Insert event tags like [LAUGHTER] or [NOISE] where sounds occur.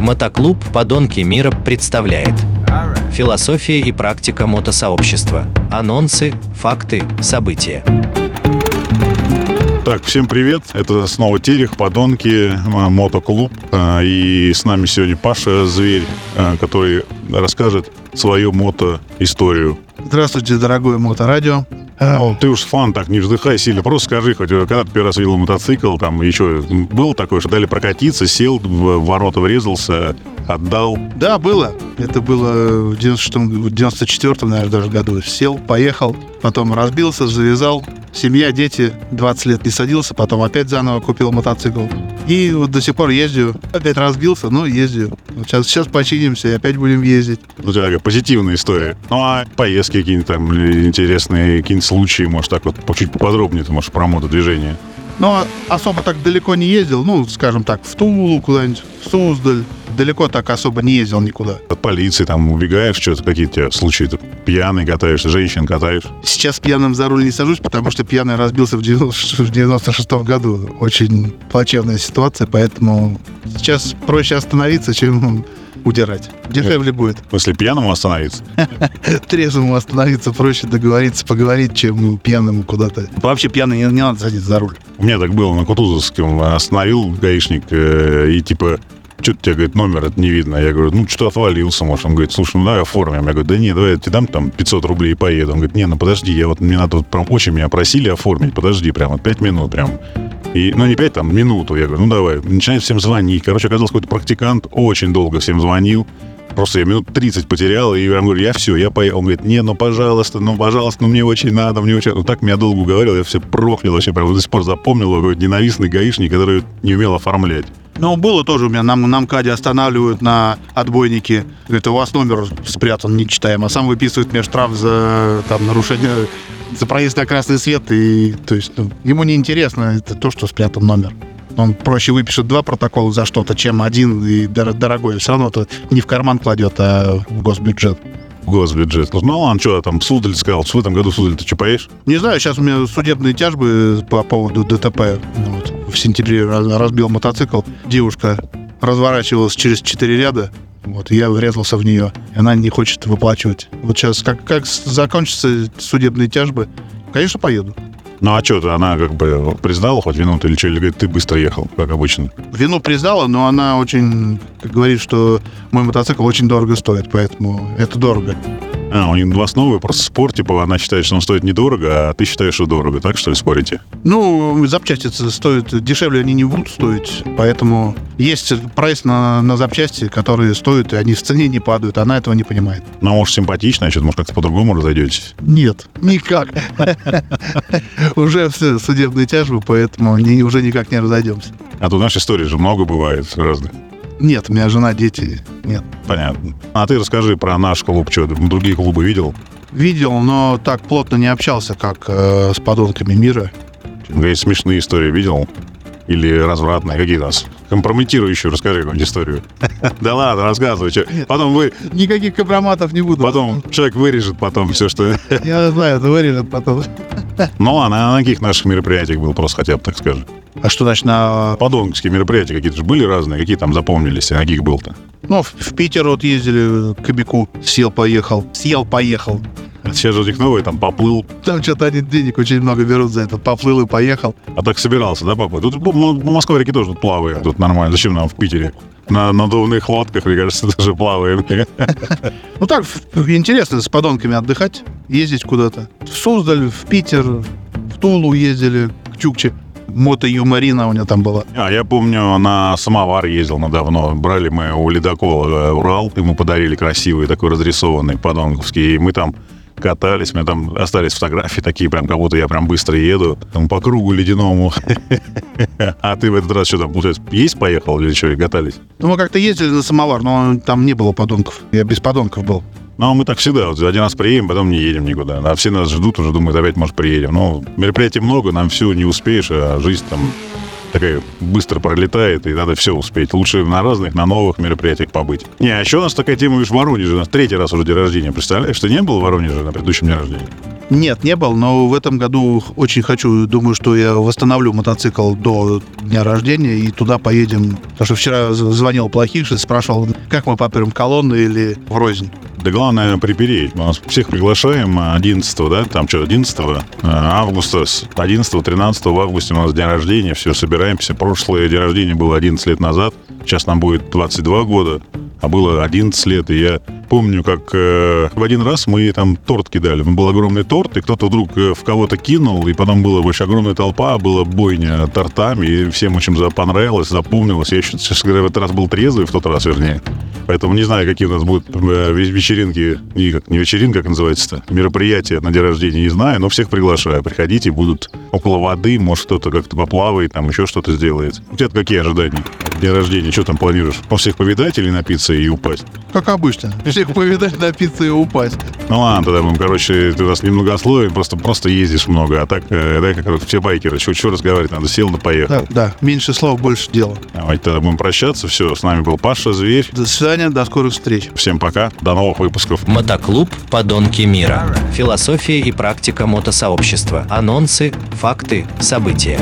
Мотоклуб «Подонки мира» представляет Философия и практика мотосообщества. Анонсы, факты, события. Так, всем привет. Это снова Терех, Подонки, э, Мотоклуб. Э, И с нами сегодня Паша Зверь, э, который расскажет свою мото-историю. Здравствуйте, дорогое моторадио. О, ты уж фан, так не вздыхай сильно. Просто скажи, хоть э, когда ты первый раз видел мотоцикл, там еще было такое, что дали прокатиться, сел, в ворота врезался, отдал. Да, было. Это было в 96-м, в 94-м, наверное, даже году. Сел, поехал, потом разбился, завязал. Семья, дети, 20 лет не садился, потом опять заново купил мотоцикл. И вот до сих пор ездю. Опять разбился, но ездю. Вот сейчас, сейчас починимся и опять будем ездить. У тебя такая позитивная история. Ну, а поездки какие-нибудь там интересные, какие-нибудь случаи, может, так вот чуть поподробнее ты можешь про мотодвижение. Но особо так далеко не ездил. Ну, скажем так, в Тулу куда-нибудь, в Суздаль. Далеко так особо не ездил никуда. От полиции там убегаешь, что-то какие-то случаи, ты пьяный катаешь, женщин катаешь. Сейчас пьяным за руль не сажусь, потому что пьяный разбился в 90 в 96 году. Очень плачевная ситуация, поэтому сейчас проще остановиться, чем удирать. Дешевле будет. Смысле, пьяному остановиться? [LAUGHS] Трезвому остановиться проще договориться, поговорить, чем пьяному куда-то. Вообще пьяный не, не надо садиться за руль. У меня так было на Кутузовском. Остановил гаишник э, и типа что-то тебе, говорит, номер это не видно. Я говорю, ну, что отвалился, может. Он говорит, слушай, ну, давай оформим. Я говорю, да не, давай я тебе дам там 500 рублей и поеду. Он говорит, не, ну, подожди, я вот, мне надо, вот прям очень меня просили оформить, подожди, прям вот 5 минут прям. И, ну, не 5, там, минуту. Я говорю, ну, давай. Начинает всем звонить. Короче, оказался какой-то практикант, очень долго всем звонил. Просто я минут 30 потерял, и я говорю, я все, я поехал. Он говорит, не, ну, пожалуйста, ну, пожалуйста, ну, мне очень надо, мне очень... Ну, так меня долго уговорил, я все проклял, вообще прям до сих пор запомнил его ненавистный гаишник, который не умел оформлять. Ну, было тоже у меня, нам на МКАДе останавливают на отбойнике. Говорит, у вас номер спрятан, не читаем. А сам выписывает мне штраф за там, нарушение, за проезд на красный свет. И, то есть, ну, ему не интересно это то, что спрятан номер. Он проще выпишет два протокола за что-то, чем один и дор- дорогой. Все равно это не в карман кладет, а в госбюджет. Госбюджет. Ну, ладно, что там, Суздаль сказал, в этом году Суздаль ты что, поешь? Не знаю, сейчас у меня судебные тяжбы по поводу ДТП. Вот, в сентябре раз- разбил мотоцикл. Девушка разворачивалась через четыре ряда. Вот, я врезался в нее. И она не хочет выплачивать. Вот сейчас, как, как закончатся судебные тяжбы, конечно, поеду. Ну, а что, она как бы признала хоть вину или что, или говорит, ты быстро ехал, как обычно? Вину признала, но она очень говорит, что мой мотоцикл очень дорого стоит, поэтому это дорого. А, у них два новые, просто спор, типа, она считает, что он стоит недорого, а ты считаешь, что дорого, так что ли, спорите? Ну, запчасти стоят, дешевле они не будут стоить, поэтому есть прайс на, на запчасти, которые стоят, и они в цене не падают, она этого не понимает. Ну, может, симпатично, что-то, может, как-то по-другому разойдетесь. Нет, никак. [LAUGHS] Уже все судебные тяжбы, поэтому уже никак не разойдемся. А то нашей истории же много бывает разных. Нет, у меня жена, дети, нет. Понятно. А ты расскажи про наш клуб, что, другие клубы видел? Видел, но так плотно не общался, как э, с подонками мира. Есть смешные истории видел? Или развратные? Какие у нас? Компрометирующие, расскажи какую-нибудь историю. [LAUGHS] Да ладно, рассказывай. Потом вы, Никаких компроматов не буду. потом человек вырежет потом все, что... Я знаю, это вырежет потом. [LAUGHS] Ну ладно, а на каких наших мероприятиях был просто хотя бы, так скажи. А что значит на... Подонковские мероприятия какие-то же были разные, какие там запомнились, а на каких был-то? Ну, в, в Питер вот ездили к Кобяку. Сел, поехал. Сейчас же у них новые, там поплыл, Там что-то они денег очень много берут за это. Поплыл и поехал. а так собирался, да, папа? Тут по, по Москве реки тоже тут плаваем, тут нормально. Зачем нам в Питере? На надувных лодках, мне кажется, [LAUGHS] тоже плаваем. [LAUGHS] Ну так, интересно с подонками отдыхать, ездить куда-то. В Суздаль, в Питер, в Тулу ездили, к Чукче. Мото-юморина у меня там была. А я помню, на самовар ездил на давно. Брали мы у ледокола Урал, ему подарили красивый такой разрисованный подонковский. И мы там катались, у меня там остались фотографии такие, прям как будто я прям быстро еду, там по кругу ледяному. [LAUGHS] А ты в этот раз что там, получается, есть поехал или что, и катались? Ну, мы как-то ездили на самовар, но там не было подонков. Я без подонков был. Ну, мы так всегда, вот один раз приедем, потом не едем никуда. А все нас ждут, уже думают, опять, может, приедем. Но мероприятий много, нам все не успеешь, а жизнь там такая быстро пролетает, и надо все успеть. Лучше на разных, на новых мероприятиях побыть. Не, а еще у нас такая тема, видишь, в Воронеже. У нас третий раз уже день рождения. Представляешь, ты не был в Воронеже на предыдущем дне рождения? Нет, не был, но в этом году очень хочу, думаю, что я восстановлю мотоцикл до дня рождения и туда поедем. Потому что вчера звонил Плохиши, спрашивал, как мы попрем колонну или в рознь. Да главное припереть. Мы нас всех приглашаем 11 да, там что, 11 августа, с 11-13 в августе у нас день рождения, все, собираемся. Прошлое день рождения было 11 лет назад, сейчас нам будет 22 года, а было 11 лет, и я помню, как э, в один раз мы там торт кидали. Был огромный торт, и кто-то вдруг э, в кого-то кинул, и потом была очень огромная толпа, была бойня тортами, и всем очень понравилось, запомнилось. Я еще, честно говоря, в этот раз был трезвый, в тот раз, вернее. Поэтому не знаю, какие у нас будут э, ве- вечеринки, и как не вечеринка, как называется-то, мероприятия на день рождения, не знаю, но всех приглашаю. Приходите, будут около воды, может, кто-то как-то поплавает, там еще что-то сделает. У тебя какие ожидания? День рождения, что там планируешь? Ну, всех повидать или напиться и упасть? Как обычно. Всех повидать, напиться и упасть. Ну ладно, тогда будем, короче, ты у нас немногословен, просто, просто ездишь много, а так, э, да, как все байкеры, что, что разговаривать надо, сел да поехал. Да, да, меньше слов, больше дела. Давайте тогда будем прощаться, все, с нами был Паша Зверь, До свидания, до скорых встреч. всем пока, до новых выпусков. Мотоклуб «Подонки мира». Философия и практика мотосообщества. Анонсы, факты, события.